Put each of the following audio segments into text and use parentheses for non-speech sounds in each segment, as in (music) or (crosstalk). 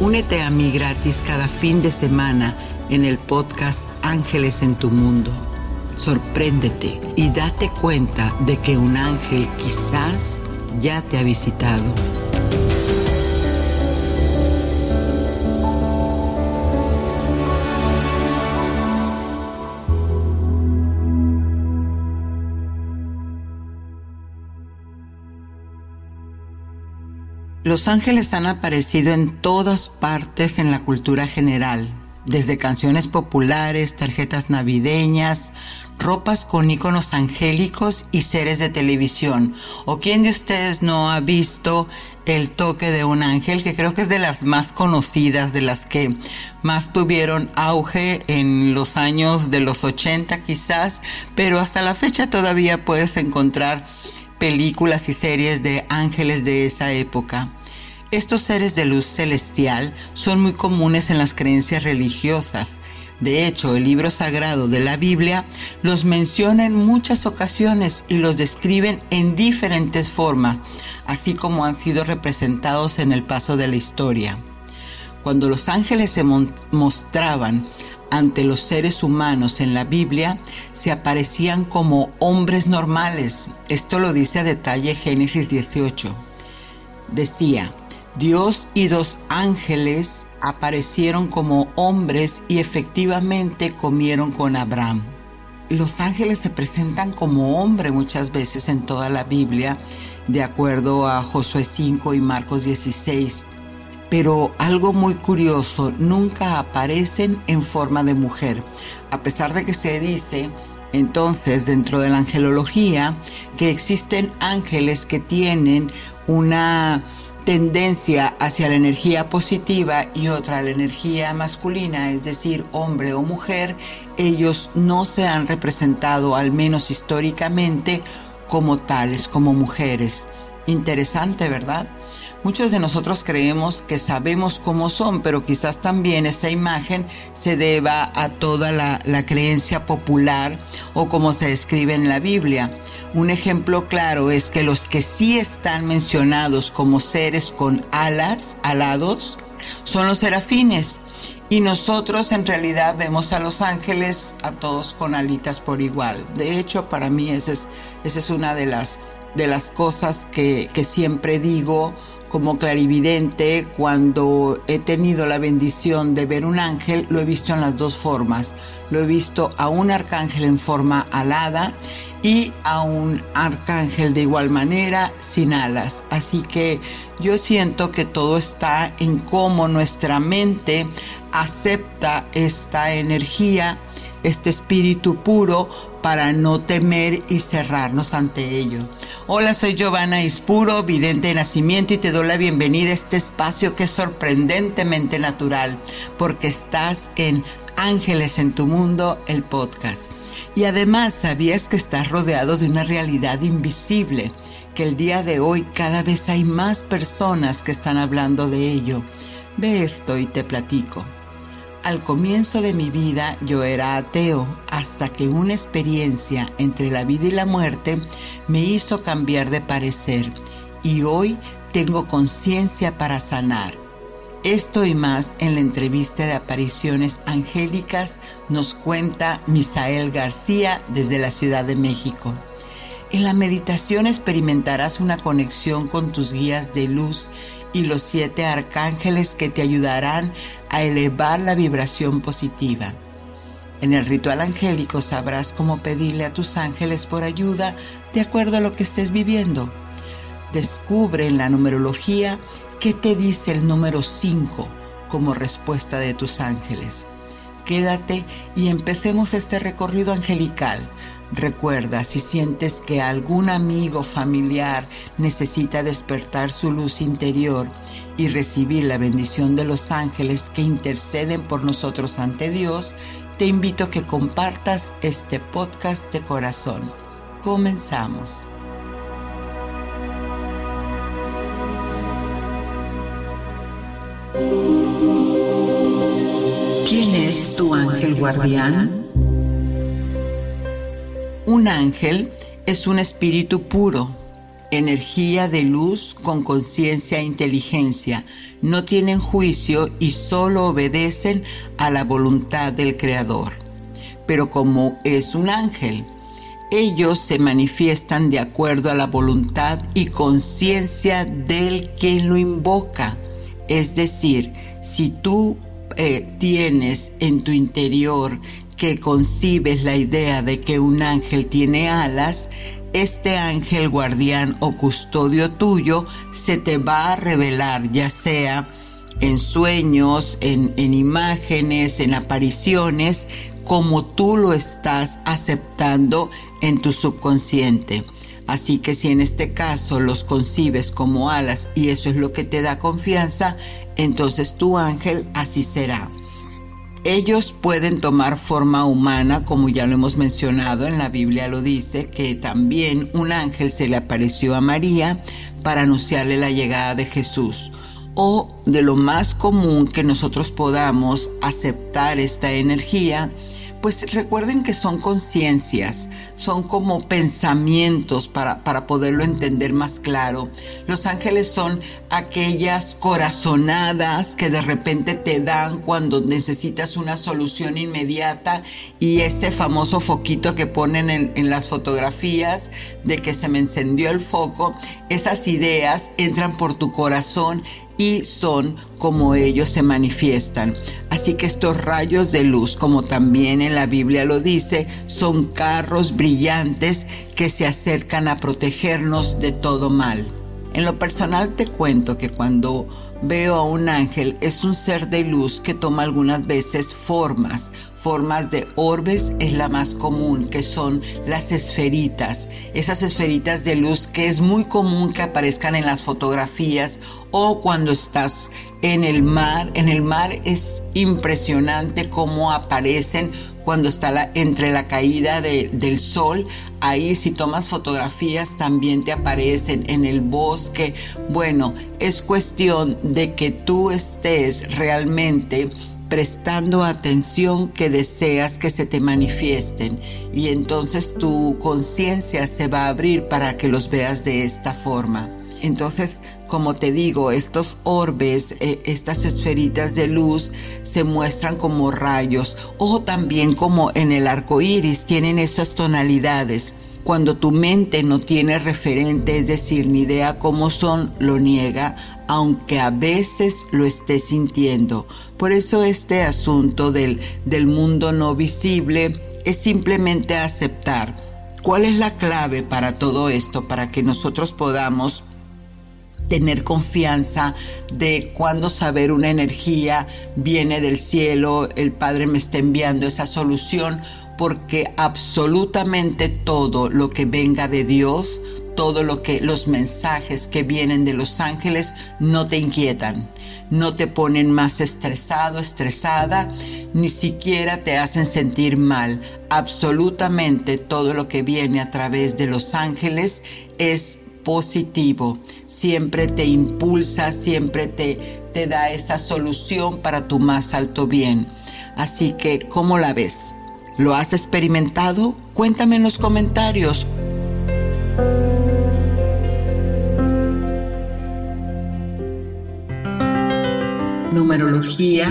Únete a mí gratis cada fin de semana en el podcast Ángeles en tu Mundo. Sorpréndete y date cuenta de que un ángel quizás ya te ha visitado. Los ángeles han aparecido en todas partes en la cultura general, desde canciones populares, tarjetas navideñas, ropas con iconos angélicos y seres de televisión. ¿O quién de ustedes no ha visto el toque de un ángel? Que creo que es de las más conocidas, de las que más tuvieron auge en los años de los 80 quizás, pero hasta la fecha todavía puedes encontrar películas y series de ángeles de esa época. Estos seres de luz celestial son muy comunes en las creencias religiosas. De hecho, el libro sagrado de la Biblia los menciona en muchas ocasiones y los describen en diferentes formas, así como han sido representados en el paso de la historia. Cuando los ángeles se mostraban ante los seres humanos en la Biblia, se aparecían como hombres normales. Esto lo dice a detalle Génesis 18. Decía, Dios y dos ángeles aparecieron como hombres y efectivamente comieron con Abraham. Los ángeles se presentan como hombre muchas veces en toda la Biblia, de acuerdo a Josué 5 y Marcos 16. Pero algo muy curioso, nunca aparecen en forma de mujer, a pesar de que se dice entonces dentro de la angelología que existen ángeles que tienen una tendencia hacia la energía positiva y otra la energía masculina, es decir, hombre o mujer, ellos no se han representado, al menos históricamente, como tales, como mujeres. Interesante, ¿verdad? Muchos de nosotros creemos que sabemos cómo son, pero quizás también esa imagen se deba a toda la, creencia popular o como se describe en la Biblia. Un ejemplo claro es que los que sí están mencionados como seres con alas, alados, son los serafines. Y nosotros en realidad vemos a los ángeles a todos con alitas por igual. De hecho, para mí esa es, una de las, de las cosas que siempre digo como clarividente, cuando he tenido la bendición de ver un ángel, lo he visto en las dos formas. Lo he visto a un arcángel en forma alada y a un arcángel de igual manera sin alas. Así que yo siento que todo está en cómo nuestra mente acepta esta energía, este espíritu puro para no temer y cerrarnos ante ello. Hola, soy Giovanna Ispuro, vidente de nacimiento y te doy la bienvenida a este espacio que es sorprendentemente natural porque estás en Ángeles en tu Mundo, el podcast. Y además sabías que estás rodeado de una realidad invisible, que el día de hoy cada vez hay más personas que están hablando de ello. Ve esto y te platico. Al comienzo de mi vida yo era ateo hasta que una experiencia entre la vida y la muerte me hizo cambiar de parecer y hoy tengo conciencia para sanar. Esto y más en la entrevista de apariciones angélicas nos cuenta Misael García desde la Ciudad de México. En la meditación experimentarás una conexión con tus guías de luz y los siete arcángeles que te ayudarán a elevar la vibración positiva. En el ritual angélico sabrás cómo pedirle a tus ángeles por ayuda de acuerdo a lo que estés viviendo. Descubre en la numerología qué te dice el número 5 como respuesta de tus ángeles. Quédate y empecemos este recorrido angelical Recuerda, si sientes que algún amigo familiar necesita despertar su luz interior y recibir la bendición de los ángeles que interceden por nosotros ante Dios, te invito a que compartas este podcast de corazón. Comenzamos. ¿Quién es tu ángel guardián? Un ángel es un espíritu puro, energía de luz con conciencia e inteligencia. No tienen juicio y solo obedecen a la voluntad del Creador. Pero como es un ángel, ellos se manifiestan de acuerdo a la voluntad y conciencia del que lo invoca. Es decir, si tú eh, tienes en tu interior que concibes la idea de que un ángel tiene alas, este ángel guardián o custodio tuyo se te va a revelar, ya sea en sueños, en, en, imágenes, en apariciones, como tú lo estás aceptando en tu subconsciente. Así que si en este caso los concibes como alas y eso es lo que te da confianza, entonces tu ángel así será. Ellos pueden tomar forma humana, como ya lo hemos mencionado, en la Biblia lo dice, que también un ángel se le apareció a María para anunciarle la llegada de Jesús. O de lo más común que nosotros podamos aceptar esta energía, pues recuerden que son conciencias, son como pensamientos para, para poderlo entender más claro. Los ángeles son aquellas corazonadas que de repente te dan cuando necesitas una solución inmediata y ese famoso foquito que ponen en, en las fotografías de que se me encendió el foco, esas ideas entran por tu corazón y son como ellos se manifiestan. Así que estos rayos de luz, como también en la Biblia lo dice, son carros brillantes que se acercan a protegernos de todo mal. En lo personal te cuento que cuando veo a un ángel es un ser de luz que toma algunas veces formas. Formas de orbes es la más común, que son las esferitas. Esas esferitas de luz que es muy común que aparezcan en las fotografías o cuando estás en el mar. En el mar es impresionante cómo aparecen cuando está entre la caída del sol. Ahí si tomas fotografías también te aparecen en el bosque. Bueno, es cuestión de que tú estés realmente prestando atención que deseas que se te manifiesten y entonces tu conciencia se va a abrir para que los veas de esta forma. Entonces, como te digo, estos orbes, eh, estas esferitas de luz se muestran como rayos o también como en el arco iris tienen esas tonalidades. Cuando tu mente no tiene referente, es decir, ni idea cómo son, lo niega, aunque a veces lo esté sintiendo. Por eso este asunto del, del mundo no visible es simplemente aceptar. ¿Cuál es la clave para todo esto? Para que nosotros podamos tener confianza de cuando saber una energía viene del cielo, el Padre me está enviando esa solución, porque absolutamente todo lo que venga de Dios, todo lo que los mensajes que vienen de los ángeles no te inquietan, no te ponen más estresado, estresada, ni siquiera te hacen sentir mal. Absolutamente todo lo que viene a través de los ángeles es positivo, siempre te impulsa, siempre te, te da esa solución para tu más alto bien. Así que, ¿cómo la ves? ¿Lo has experimentado? Cuéntame en los comentarios. Numerología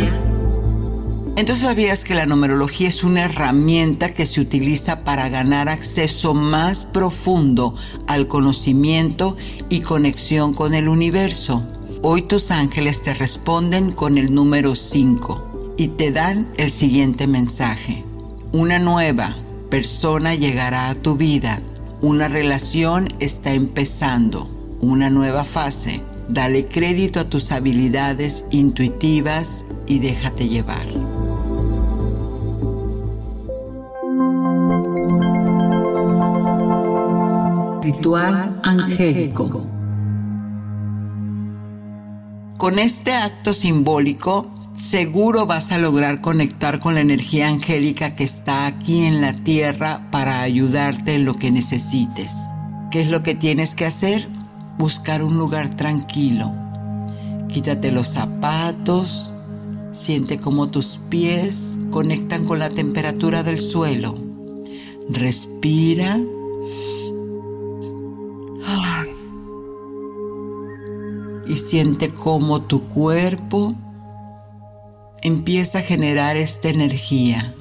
entonces sabías que la numerología es una herramienta que se utiliza para ganar acceso más profundo al conocimiento y conexión con el universo. Hoy tus ángeles te responden con el número 5 y te dan el siguiente mensaje. Una nueva persona llegará a tu vida. Una relación está empezando. Una nueva fase Dale crédito a tus habilidades intuitivas y déjate llevar. Ritual angélico. Con este acto simbólico, seguro vas a lograr conectar con la energía angélica que está aquí en la tierra para ayudarte en lo que necesites. ¿Qué es lo que tienes que hacer? buscar un lugar tranquilo. Quítate los zapatos, siente cómo tus pies conectan con la temperatura del suelo. Respira. Y siente cómo tu cuerpo empieza a generar esta energía.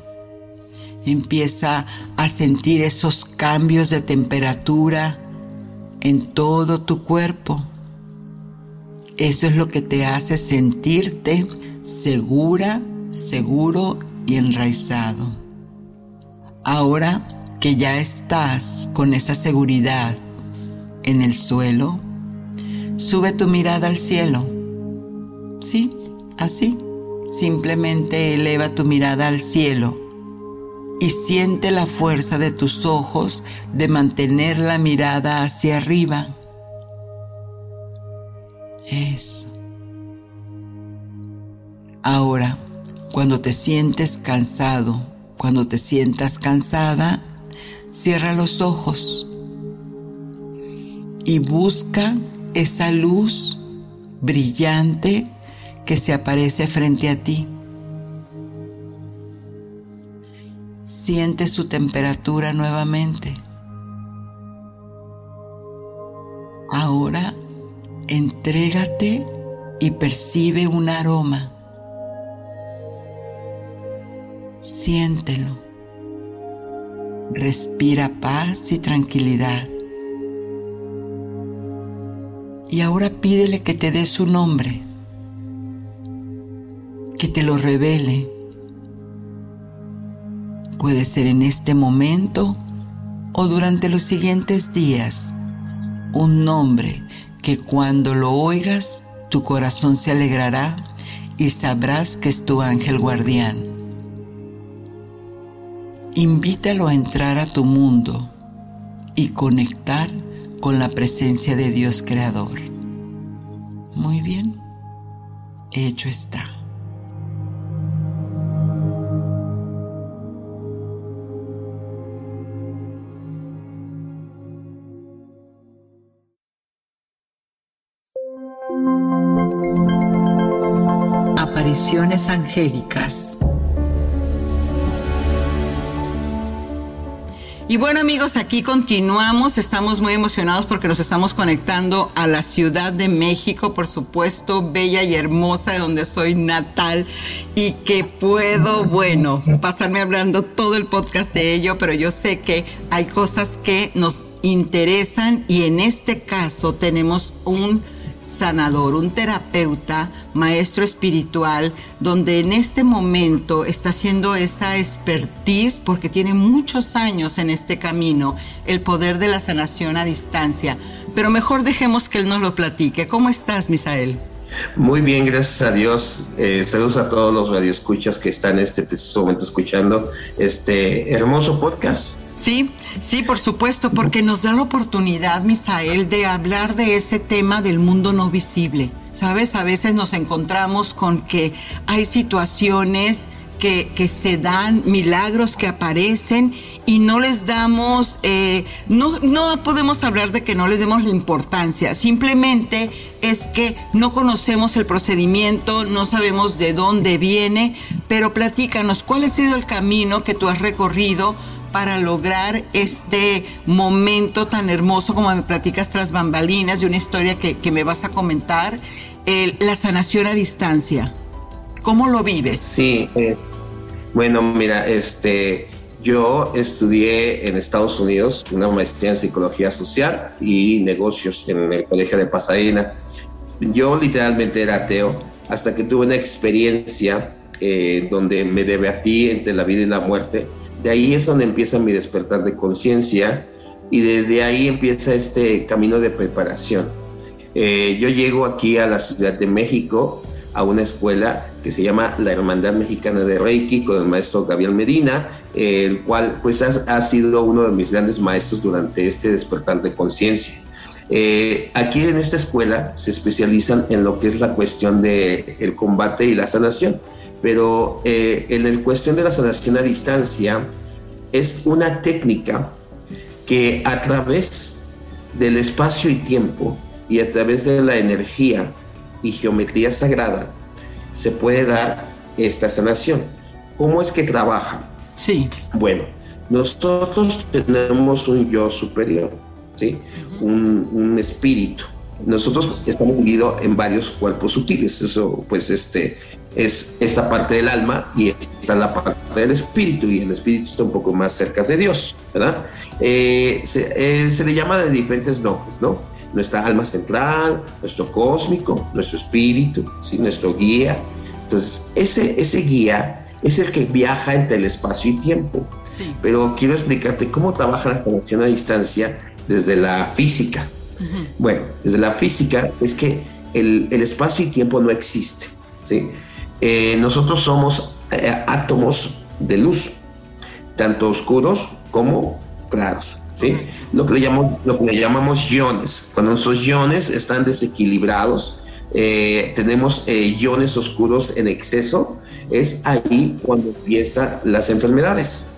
Empieza a sentir esos cambios de temperatura en todo tu cuerpo. Eso es lo que te hace sentirte segura, seguro y enraizado. Ahora que ya estás con esa seguridad en el suelo, sube tu mirada al cielo. Sí, así. Simplemente eleva tu mirada al cielo y siente la fuerza de tus ojos de mantener la mirada hacia arriba. Eso. Ahora, cuando te sientes cansado, cuando te sientas cansada, cierra los ojos y busca esa luz brillante que se aparece frente a ti. Siente su temperatura nuevamente. Ahora entrégate y percibe un aroma. Siéntelo. Respira paz y tranquilidad. Y ahora pídele que te dé su nombre, que te lo revele Puede ser en este momento o durante los siguientes días. Un nombre que cuando lo oigas tu corazón se alegrará y sabrás que es tu ángel guardián. Invítalo a entrar a tu mundo y conectar con la presencia de Dios Creador. Muy bien, hecho está. Apariciones angélicas. Y bueno amigos, aquí continuamos, estamos muy emocionados porque nos estamos conectando a la Ciudad de México, por supuesto, bella y hermosa, de donde soy natal y que puedo, bueno, pasarme hablando todo el podcast de ello, pero yo sé que hay cosas que nos interesan y en este caso tenemos un sanador, un terapeuta, maestro espiritual, donde en este momento está haciendo esa expertise porque tiene muchos años en este camino, el poder de la sanación a distancia. Pero mejor dejemos que él nos lo platique. ¿Cómo estás, Misael? Muy bien, gracias a Dios. Eh, saludos a todos los radioescuchas que están en este preciso momento escuchando este hermoso podcast. Sí, sí, por supuesto, porque nos da la oportunidad, Misael, de hablar de ese tema del mundo no visible. Sabes, a veces nos encontramos con que hay situaciones que, que, se dan, milagros que aparecen y no les damos, eh, no, no podemos hablar de que no les demos la importancia, simplemente es que no conocemos el procedimiento, no sabemos de dónde viene, pero platícanos, ¿cuál ha sido el camino que tú has recorrido? Para lograr este momento tan hermoso como me platicas tras bambalinas de una historia que, me vas a comentar, la sanación a distancia. ¿Cómo lo vives? Sí, eh, bueno, mira, este, yo estudié en Estados Unidos una maestría en psicología social y negocios en el Colegio de Pasadena. Yo literalmente era ateo hasta que tuve una experiencia eh, donde me debatí entre la vida y la muerte. De ahí es donde empieza mi despertar de conciencia y desde ahí empieza este camino de preparación. Eh, yo llego aquí a la Ciudad de México a una escuela que se llama la Hermandad Mexicana de Reiki con el maestro Gabriel Medina, el cual pues ha, sido uno de mis grandes maestros durante este despertar de conciencia. Eh, aquí en esta escuela se especializan en lo que es la cuestión del el combate y la sanación, pero eh, en el cuestión de la sanación a distancia es una técnica que a través del espacio y tiempo y a través de la energía y geometría sagrada se puede dar esta sanación. ¿Cómo es que trabaja? Sí. Bueno, nosotros tenemos un yo superior, ¿sí? un, un espíritu. Nosotros estamos divididos en varios cuerpos sutiles. Eso, pues, este, es esta parte del alma y está la parte del espíritu y el espíritu está un poco más cerca de Dios, ¿verdad? Eh, eh, se, le llama de diferentes nombres, ¿no? Nuestra alma central, nuestro cósmico, nuestro espíritu, ¿sí? nuestro guía. Entonces, ese, ese guía es el que viaja entre el espacio y tiempo. Sí. Pero quiero explicarte cómo trabaja la conexión a distancia desde la física. Bueno, desde la física es que el, el espacio y tiempo no existe, ¿sí? Eh, nosotros somos eh, átomos de luz, tanto oscuros como claros. ¿sí? Lo, que le llamamos, lo que le llamamos iones. Cuando esos iones están desequilibrados, eh, tenemos iones oscuros en exceso, es ahí cuando empiezan las enfermedades.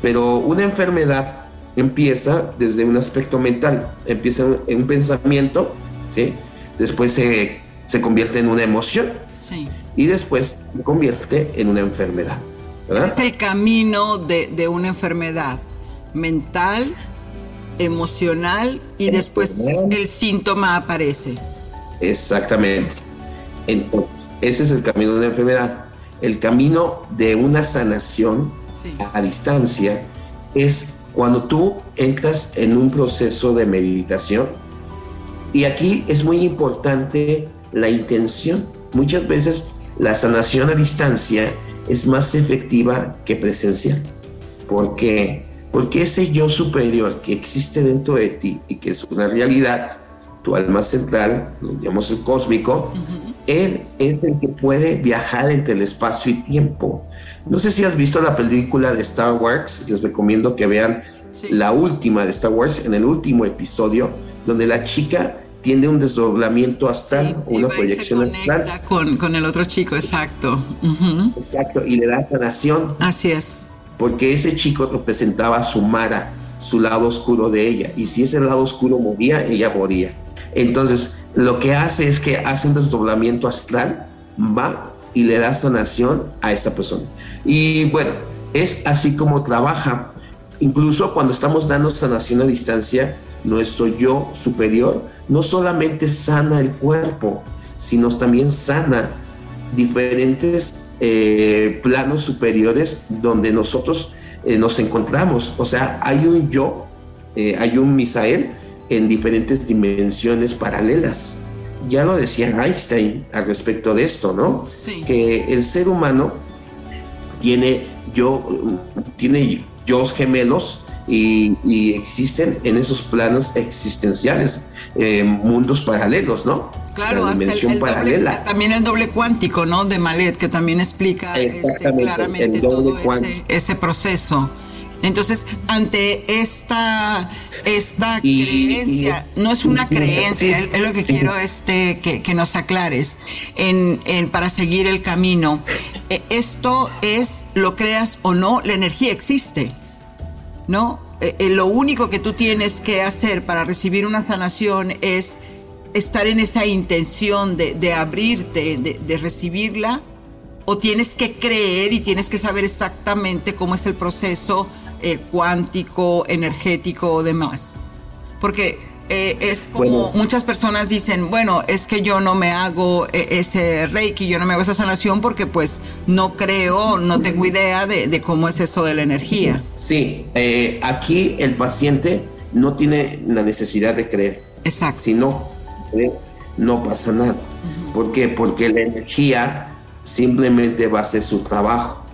Pero una enfermedad empieza desde un aspecto mental, empieza en un pensamiento, ¿sí? después se, se convierte en una emoción. Sí y después se convierte en una enfermedad. Es el camino de, una enfermedad mental, emocional y después el síntoma aparece. Exactamente. Entonces, ese es el camino de una enfermedad. El camino de una sanación a distancia es cuando tú entras en un proceso de meditación. Y aquí es muy importante la intención. Muchas veces la sanación a distancia es más efectiva que presencial. ¿Por qué? Porque ese yo superior que existe dentro de ti y que es una realidad, tu alma central, lo llamamos el cósmico, él es el que puede viajar entre el espacio y tiempo. No sé si has visto la película de Star Wars, les recomiendo que vean la última de Star Wars, en el último episodio, donde la chica tiene un desdoblamiento astral, una proyección astral. Con, con el otro chico, exacto. Exacto, y le da sanación. Así es. Porque ese chico representaba a su Mara, su lado oscuro de ella, y si ese lado oscuro moría, ella moría. Entonces, lo que hace es que hace un desdoblamiento astral, va y le da sanación a esa persona. Y bueno, es así como trabaja. Incluso cuando estamos dando sanación a distancia, nuestro yo superior no solamente sana el cuerpo, sino también sana diferentes eh, planos superiores donde nosotros eh, nos encontramos. O sea, hay un yo, eh, hay un Misael en diferentes dimensiones paralelas. Ya lo decía Einstein al respecto de esto, ¿no? Que el ser humano tiene yo, tiene yo gemelos y, existen en esos planos existenciales eh, mundos paralelos, ¿no? Claro, hasta el, paralela. también el doble cuántico, ¿no? De Malet, que también explica este, claramente todo ese, proceso. Entonces, ante esta, esta creencia, no es una creencia, es lo que quiero este, que, nos aclares en, para seguir el camino. Eh, esto es, lo creas o no, la energía existe. ¿No? Eh, eh, lo único que tú tienes que hacer para recibir una sanación es estar en esa intención de, abrirte, de, recibirla, o tienes que creer y tienes que saber exactamente cómo es el proceso eh, cuántico, energético o demás. Porque eh, es como muchas personas dicen, bueno, es que yo no me hago eh, ese reiki, yo no me hago esa sanación porque pues no creo, no tengo idea de, cómo es eso de la energía. Sí, eh, aquí el paciente no tiene la necesidad de creer. Exacto. Si no no pasa nada. ¿Por qué? Porque la energía simplemente va a hacer su trabajo.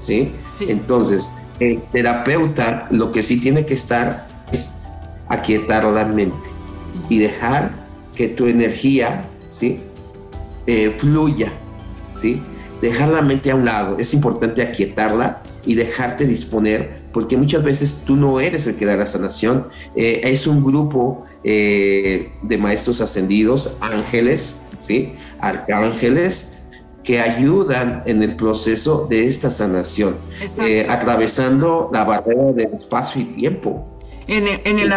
¿sí? sí. Entonces, el terapeuta lo que sí tiene que estar es aquietar la mente y dejar que tu energía ¿sí? Eh, fluya, ¿sí? dejar la mente a un lado. Es importante aquietarla y dejarte disponer, porque muchas veces tú no eres el que da la sanación. Eh, es un grupo eh, de maestros ascendidos, ángeles, ¿sí? arcángeles, que ayudan en el proceso de esta sanación, atravesando la barrera del espacio y tiempo. En el, en el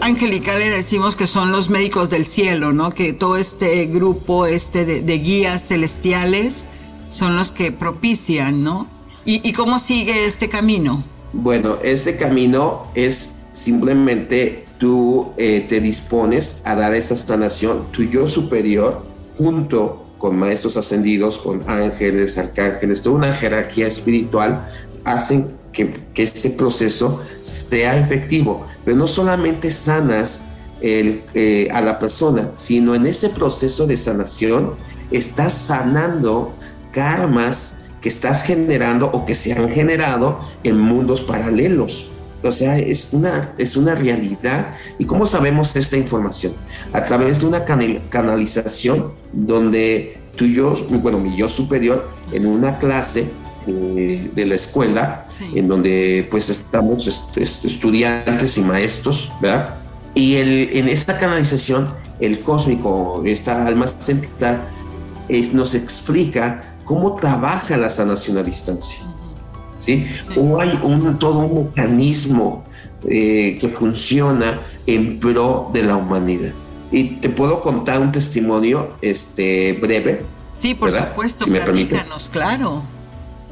angelical le decimos que son los médicos del cielo, ¿no? Que todo este grupo este de, guías celestiales son los que propician, ¿no? ¿Y, cómo sigue este camino? Bueno, este camino es simplemente tú eh, te dispones a dar esa sanación, tu yo superior, junto con maestros ascendidos, con ángeles, arcángeles, toda una jerarquía espiritual, hacen que, que ese proceso sea efectivo, pero no solamente sanas eh, a la persona, sino en ese proceso de sanación estás sanando karmas que estás generando o que se han generado en mundos paralelos. O sea, es una, es una realidad. ¿Y cómo sabemos esta información? A través de una canalización donde tú y yo, bueno, mi yo superior, en una clase eh, de la escuela, en donde pues estamos estudiantes y maestros, ¿verdad? Y el, en esta canalización, el cósmico, esta alma central, es, nos explica cómo trabaja la sanación a distancia. ¿sí? O hay un, todo un mecanismo eh, que funciona en pro de la humanidad. Y te puedo contar un testimonio este, breve. Sí, por supuesto, si platícanos, claro.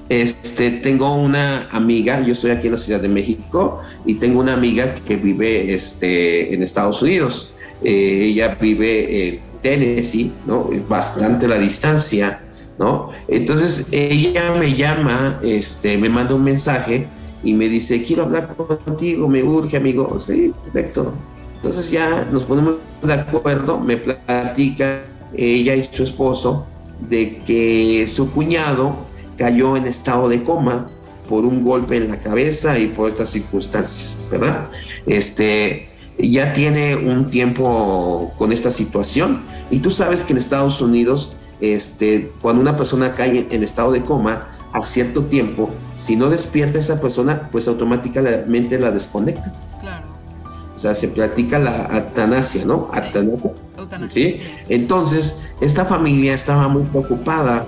Este, tengo una amiga, yo estoy aquí en la Ciudad de México y tengo una amiga que vive este, en Estados Unidos. Eh, ella vive en Tennessee, ¿no? Bastante la distancia, ¿no? Entonces ella me llama, este, me manda un mensaje y me dice, quiero hablar contigo, me urge, amigo. Sí, perfecto. Entonces ya nos ponemos de acuerdo, me platica ella y su esposo de que su cuñado cayó en estado de coma por un golpe en la cabeza y por estas circunstancias, ¿verdad? Este, ya tiene un tiempo con esta situación y tú sabes que en Estados Unidos, este, cuando una persona cae en estado de coma, a cierto tiempo, si no despierta esa persona, pues automáticamente la desconecta. Claro. O sea, se practica la atanasia, ¿no? Sí. ¿sí? Entonces, esta familia estaba muy preocupada,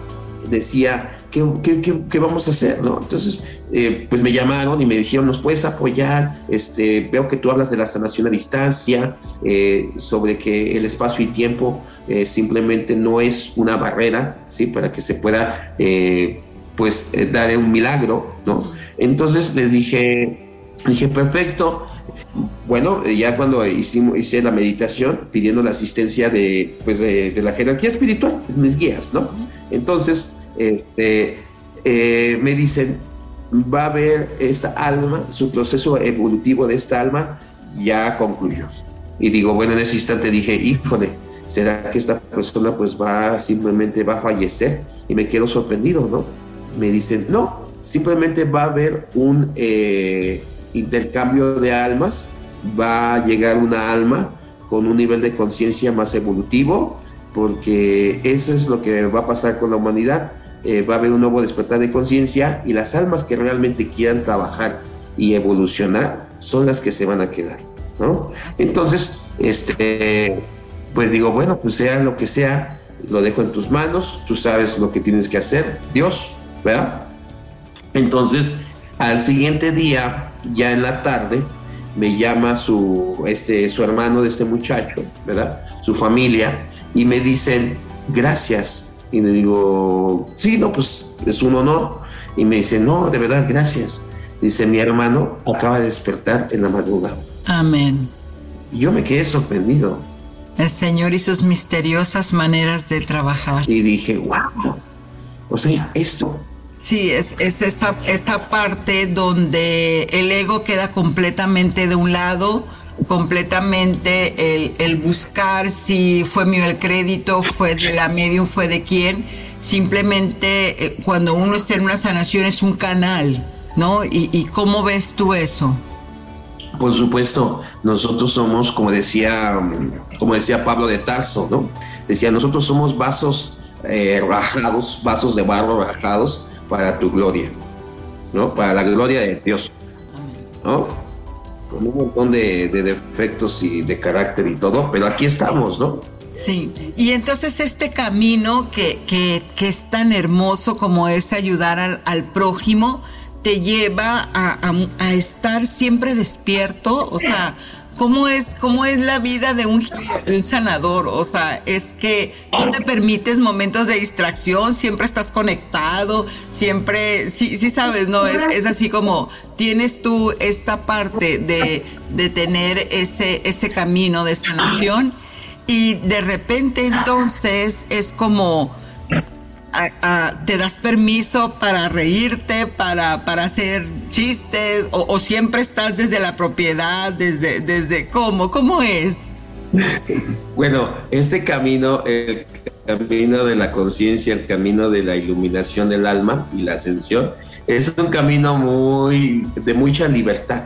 decía, ¿qué, vamos a hacer? ¿no? Entonces, eh, pues me llamaron y me dijeron, ¿nos puedes apoyar? Este, veo que tú hablas de la sanación a distancia, eh, sobre que el espacio y tiempo eh, simplemente no es una barrera, ¿sí? Para que se pueda, pues, dar un milagro, ¿no? Entonces les dije, dije, perfecto. Bueno, ya cuando hicimos, hice la meditación pidiendo la asistencia de, pues de, de la jerarquía espiritual, mis guías, ¿no? Entonces, este, eh, me dicen, va a haber esta alma, su proceso evolutivo de esta alma ya concluyó. Y digo, bueno, en ese instante dije, híjole, ¿será que esta persona pues va, simplemente va a fallecer? Y me quedo sorprendido, ¿no? Me dicen, no, simplemente va a haber un eh, intercambio de almas, va a llegar una alma con un nivel de conciencia más evolutivo, porque eso es lo que va a pasar con la humanidad eh, va a haber un nuevo despertar de conciencia y las almas que realmente quieran trabajar y evolucionar son las que se van a quedar, ¿no? Entonces, este, pues digo, bueno, pues sea lo que sea, lo dejo en tus manos, tú sabes lo que tienes que hacer, Dios, ¿verdad? Entonces, al siguiente día, ya en la tarde, me llama su, este, su hermano de este muchacho, ¿verdad? Su familia, y me dicen, gracias, y le digo, sí, no, pues es un honor. Y me dice, no, de verdad, gracias. Dice, mi hermano acaba de despertar en la madrugada. Amén. Yo me quedé sorprendido. El Señor y sus misteriosas maneras de trabajar. Y dije, wow, o sea, esto. Sí, es, es esa, esa parte donde el ego queda completamente de un lado, completamente el, el, buscar si fue mío el crédito, fue de la medium, fue de quién. Simplemente eh, cuando uno está en una sanación es un canal, ¿no? ¿Y, y cómo ves tú eso? Por supuesto, nosotros somos, como decía, como decía Pablo de Tarso, ¿no? Decía, nosotros somos vasos eh, rajados, vasos de barro rajados para tu gloria, ¿no? Para la gloria de Dios, ¿no? Un montón de, defectos y de carácter y todo, pero aquí estamos, ¿no? Sí, y entonces este camino que, que, que es tan hermoso como es ayudar al, al prójimo, te lleva a, a, estar siempre despierto, o sea, ¿cómo es, cómo es la vida de un, sanador? O sea, es que no te permites momentos de distracción, siempre estás conectado, siempre, sí, sí sabes, ¿no? Es, es así como tienes tú esta parte de, de tener ese, ese camino de sanación y de repente entonces es como te das permiso para reírte, para, para hacer chistes, o, siempre estás desde la propiedad, desde, desde cómo, cómo es. Bueno, este camino, el camino de la conciencia, el camino de la iluminación del alma y la ascensión, es un camino muy de mucha libertad,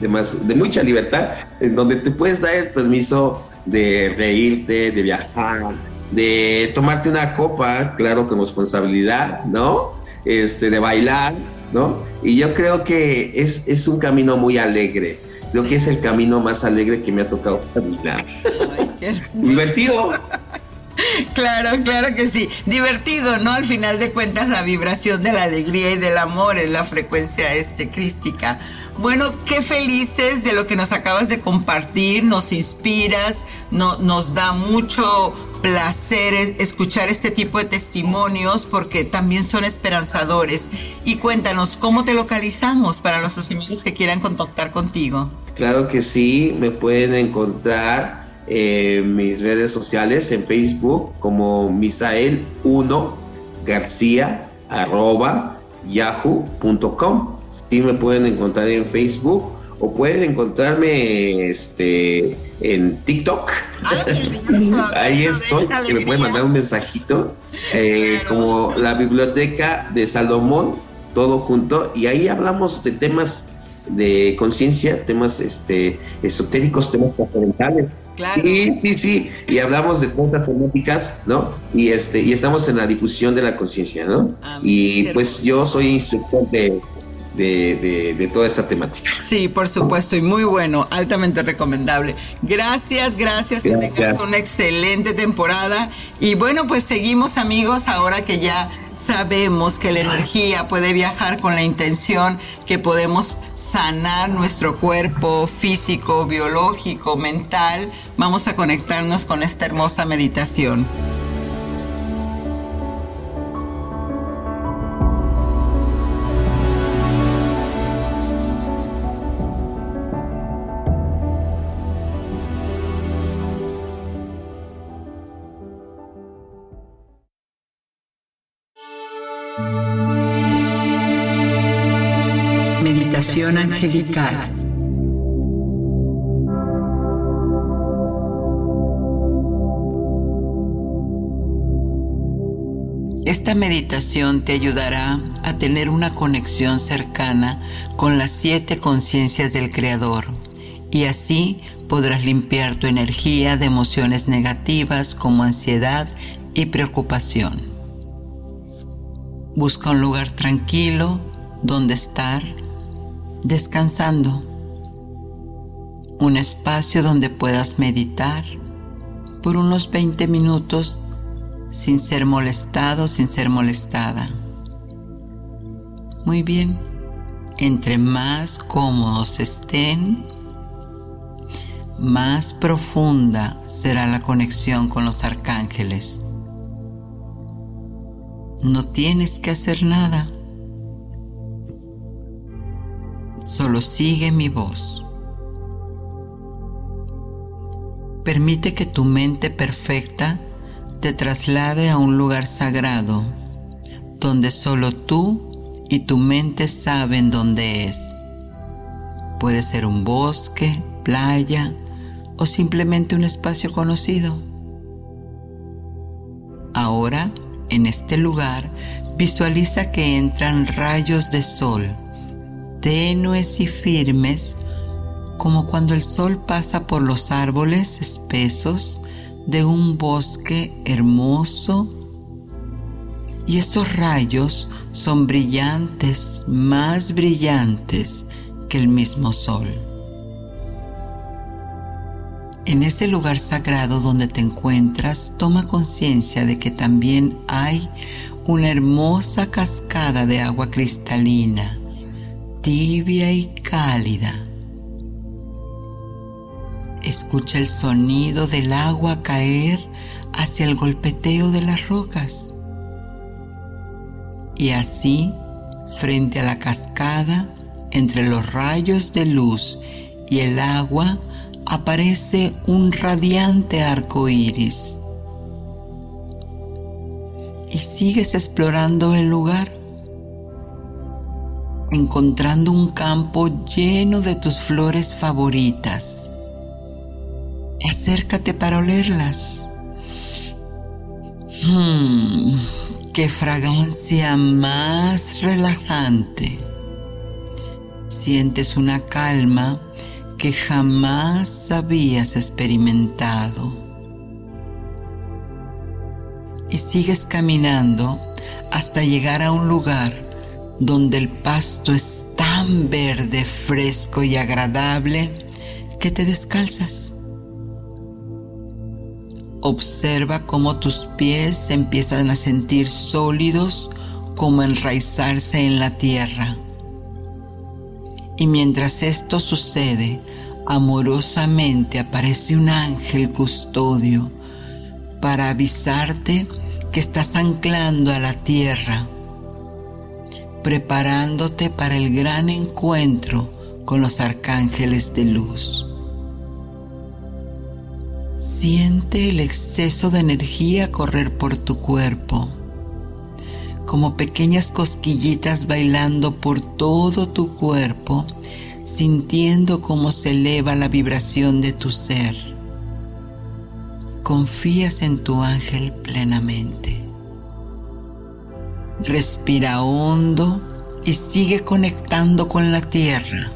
de, más, de mucha libertad, en donde te puedes dar el permiso de reírte, de viajar, de tomarte una copa, claro, con responsabilidad, ¿no? Este, de bailar, ¿no? Y yo creo que es, es un camino muy alegre. Creo que es el camino más alegre que me ha tocado caminar. Divertido. (laughs) Claro, claro que sí. Divertido, ¿no? Al final de cuentas, la vibración de la alegría y del amor es la frecuencia este, crística. Bueno, qué felices de lo que nos acabas de compartir, nos inspiras, no, nos da mucho placer escuchar este tipo de testimonios porque también son esperanzadores. Y cuéntanos, ¿cómo te localizamos para los amigos que quieran contactar contigo? Claro que sí, me pueden encontrar en mis redes sociales, en Facebook como Misael1 García arroba yahoo.com. Sí me pueden encontrar en Facebook o pueden encontrarme este en TikTok. (laughs) Ahí estoy, que me pueden mandar un mensajito, eh, como la biblioteca de Salomón, todo junto, y ahí hablamos de temas de conciencia, temas este, esotéricos, temas trascendentales. Sí, sí, sí, y hablamos de cosas temáticas, ¿no? Y este y estamos en la difusión de la conciencia, ¿no? y pues yo soy instructor de de, toda esta temática. Sí, por supuesto, y muy bueno, altamente recomendable. Gracias, gracias, que tengas una excelente temporada. Y bueno, pues seguimos amigos, ahora que ya sabemos que la energía puede viajar con la intención que podemos sanar nuestro cuerpo físico, biológico, mental, vamos a conectarnos con esta hermosa meditación. Esta meditación te ayudará a tener una conexión cercana con las siete conciencias del Creador y así podrás limpiar tu energía de emociones negativas como ansiedad y preocupación. Busca un lugar tranquilo donde estar descansando. Un espacio donde puedas meditar por unos 20 minutos sin ser molestado, sin ser molestada. Muy bien, entre más cómodos estén, más profunda será la conexión con los arcángeles. No tienes que hacer nada. Solo sigue mi voz. Permite que tu mente perfecta te traslade a un lugar sagrado, donde solo tú y tu mente saben dónde es. Puede ser un bosque, playa o simplemente un espacio conocido. Ahora, en este lugar, visualiza que entran rayos de sol, tenues y firmes, como cuando el sol pasa por los árboles espesos de un bosque hermoso. Y esos rayos son brillantes, más brillantes que el mismo sol. En ese lugar sagrado donde te encuentras, toma conciencia de que también hay una hermosa cascada de agua cristalina, tibia y cálida Escucha el sonido del agua caer hacia el golpeteo de las rocas. Y así, frente a la cascada, entre los rayos de luz y el agua, aparece un radiante arco iris. Y sigues explorando el lugar, encontrando un campo lleno de tus flores favoritas acércate para olerlas. Hmm, qué fragancia más relajante. Sientes una calma que jamás habías experimentado. Y sigues caminando hasta llegar a un lugar donde el pasto es tan verde, fresco y agradable que te descalzas. Observa cómo tus pies empiezan a sentir sólidos como enraizarse en la tierra. Y mientras esto sucede, amorosamente aparece un ángel custodio para avisarte que estás anclando a la tierra, preparándote para el gran encuentro con los arcángeles de luz. Siente el exceso de energía correr por tu cuerpo, como pequeñas cosquillitas bailando por todo tu cuerpo, sintiendo cómo se eleva la vibración de tu ser. Confías en tu ángel plenamente. Respira hondo y sigue conectando con la tierra.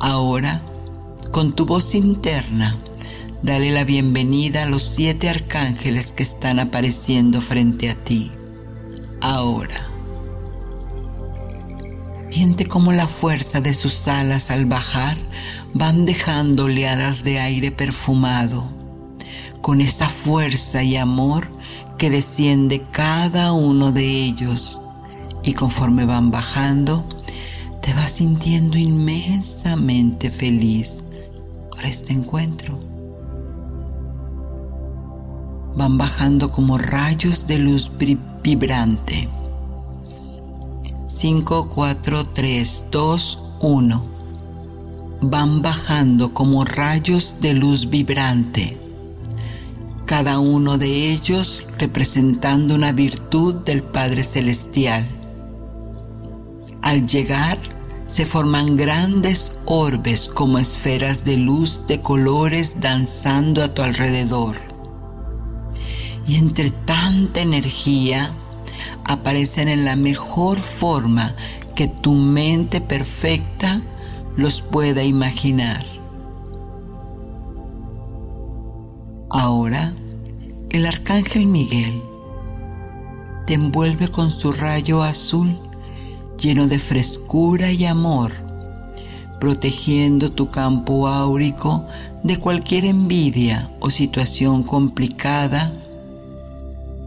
Ahora, con tu voz interna, Dale la bienvenida a los siete arcángeles que están apareciendo frente a ti. Ahora. Siente cómo la fuerza de sus alas al bajar van dejando oleadas de aire perfumado, con esa fuerza y amor que desciende cada uno de ellos. Y conforme van bajando, te vas sintiendo inmensamente feliz por este encuentro van bajando como rayos de luz vibrante. 5, 4, 3, 2, 1. Van bajando como rayos de luz vibrante, cada uno de ellos representando una virtud del Padre Celestial. Al llegar, se forman grandes orbes como esferas de luz de colores danzando a tu alrededor y entre tanta energía aparecen en la mejor forma que tu mente perfecta los pueda imaginar. Ahora, el arcángel Miguel te envuelve con su rayo azul lleno de frescura y amor, protegiendo tu campo áurico de cualquier envidia o situación complicada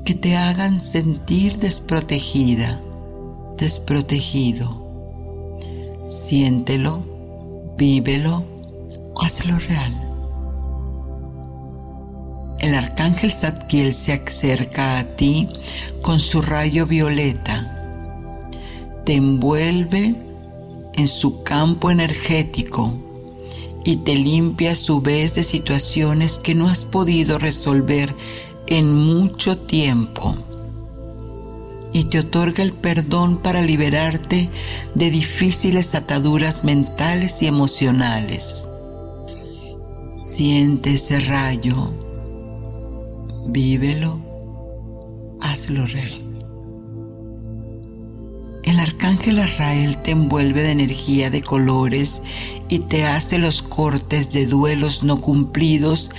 que te hagan sentir desprotegida, desprotegido. Siéntelo, vívelo, hazlo real. El arcángel Zadkiel se acerca a ti con su rayo violeta. Te envuelve en su campo energético y te limpia a su vez de situaciones que no has podido resolver en mucho tiempo y te otorga el perdón para liberarte de difíciles ataduras mentales y emocionales. Siente ese rayo, vívelo, hazlo real. El arcángel Arrael te envuelve de energía de colores y te hace los cortes de duelos no cumplidos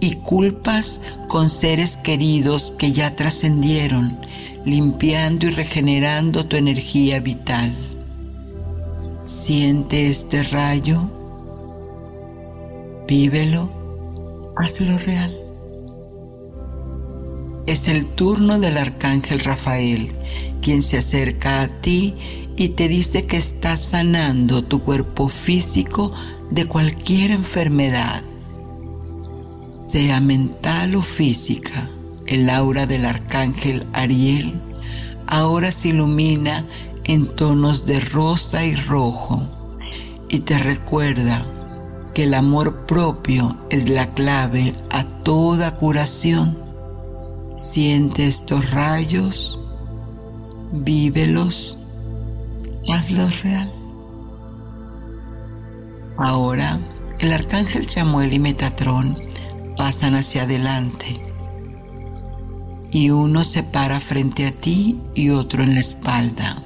y culpas con seres queridos que ya trascendieron limpiando y regenerando tu energía vital. Siente este rayo, vívelo, hazlo real. Es el turno del arcángel Rafael, quien se acerca a ti y te dice que está sanando tu cuerpo físico de cualquier enfermedad, sea mental o física el aura del arcángel Ariel ahora se ilumina en tonos de rosa y rojo y te recuerda que el amor propio es la clave a toda curación. Siente estos rayos, vívelos, hazlos real. Ahora el arcángel Chamuel y Metatrón pasan hacia adelante y uno se para frente a ti y otro en la espalda.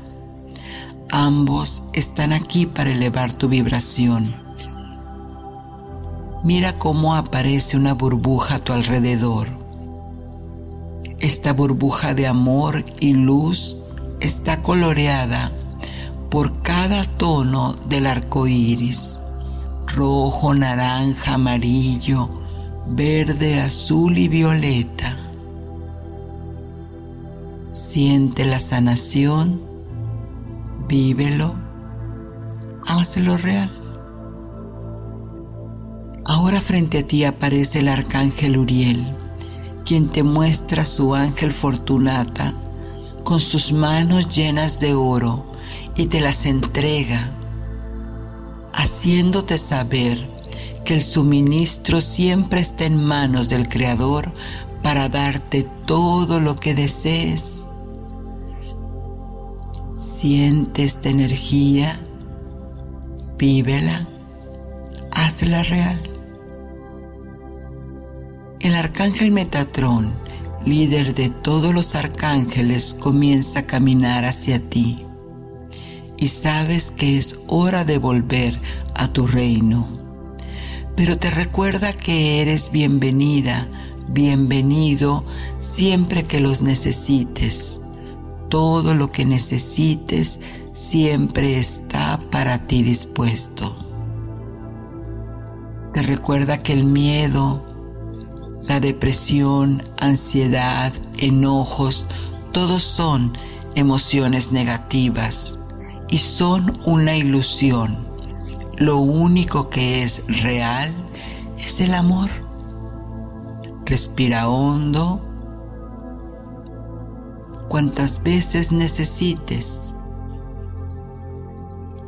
Ambos están aquí para elevar tu vibración. Mira cómo aparece una burbuja a tu alrededor. Esta burbuja de amor y luz está coloreada por cada tono del arco iris: rojo, naranja, amarillo, verde, azul y violeta. Siente la sanación, vívelo, hazlo real. Ahora frente a ti aparece el arcángel Uriel, quien te muestra su ángel Fortunata con sus manos llenas de oro y te las entrega, haciéndote saber que el suministro siempre está en manos del Creador para darte todo lo que desees. Siente esta energía, vívela, hazla real. El arcángel Metatrón, líder de todos los arcángeles, comienza a caminar hacia ti y sabes que es hora de volver a tu reino. Pero te recuerda que eres bienvenida, bienvenido siempre que los necesites todo lo que necesites siempre está para ti dispuesto. Te recuerda que el miedo, la depresión, ansiedad, enojos, todos son emociones negativas y son una ilusión. Lo único que es real es el amor. Respira hondo cuantas veces necesites.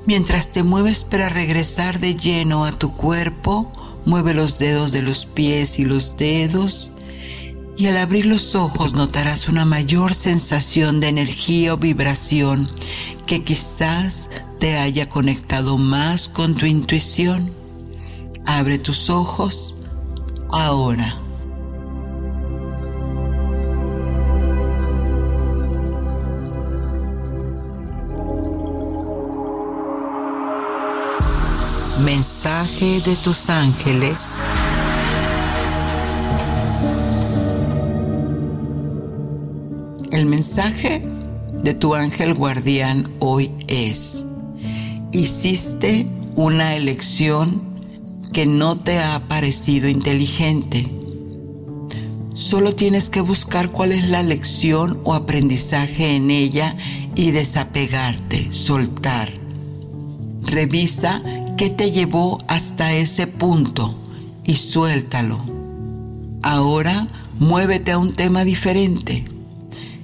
Mientras te mueves para regresar de lleno a tu cuerpo, mueve los dedos de los pies y los dedos y al abrir los ojos notarás una mayor sensación de energía o vibración que quizás te haya conectado más con tu intuición. Abre tus ojos ahora. Mensaje de tus ángeles. El mensaje de tu ángel guardián hoy es, hiciste una elección que no te ha parecido inteligente. Solo tienes que buscar cuál es la lección o aprendizaje en ella y desapegarte, soltar. Revisa ¿Qué te llevó hasta ese punto? Y suéltalo. Ahora muévete a un tema diferente.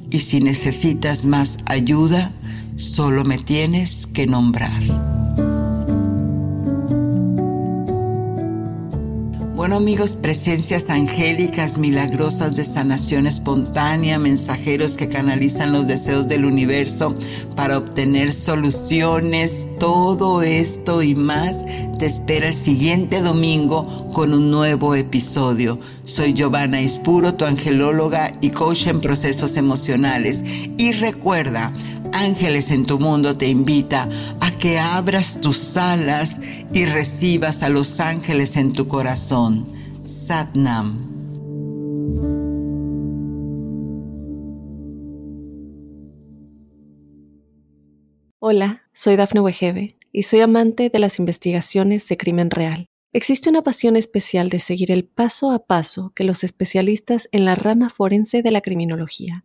Y si necesitas más ayuda, solo me tienes que nombrar. Amigos, presencias angélicas, milagrosas de sanación espontánea, mensajeros que canalizan los deseos del universo para obtener soluciones, todo esto y más te espera el siguiente domingo con un nuevo episodio. Soy Giovanna Ispuro, tu angelóloga y coach en procesos emocionales. Y recuerda, Ángeles en tu mundo te invita a que abras tus alas y recibas a los ángeles en tu corazón. Satnam. Hola, soy Dafne Wegebe y soy amante de las investigaciones de crimen real. Existe una pasión especial de seguir el paso a paso que los especialistas en la rama forense de la criminología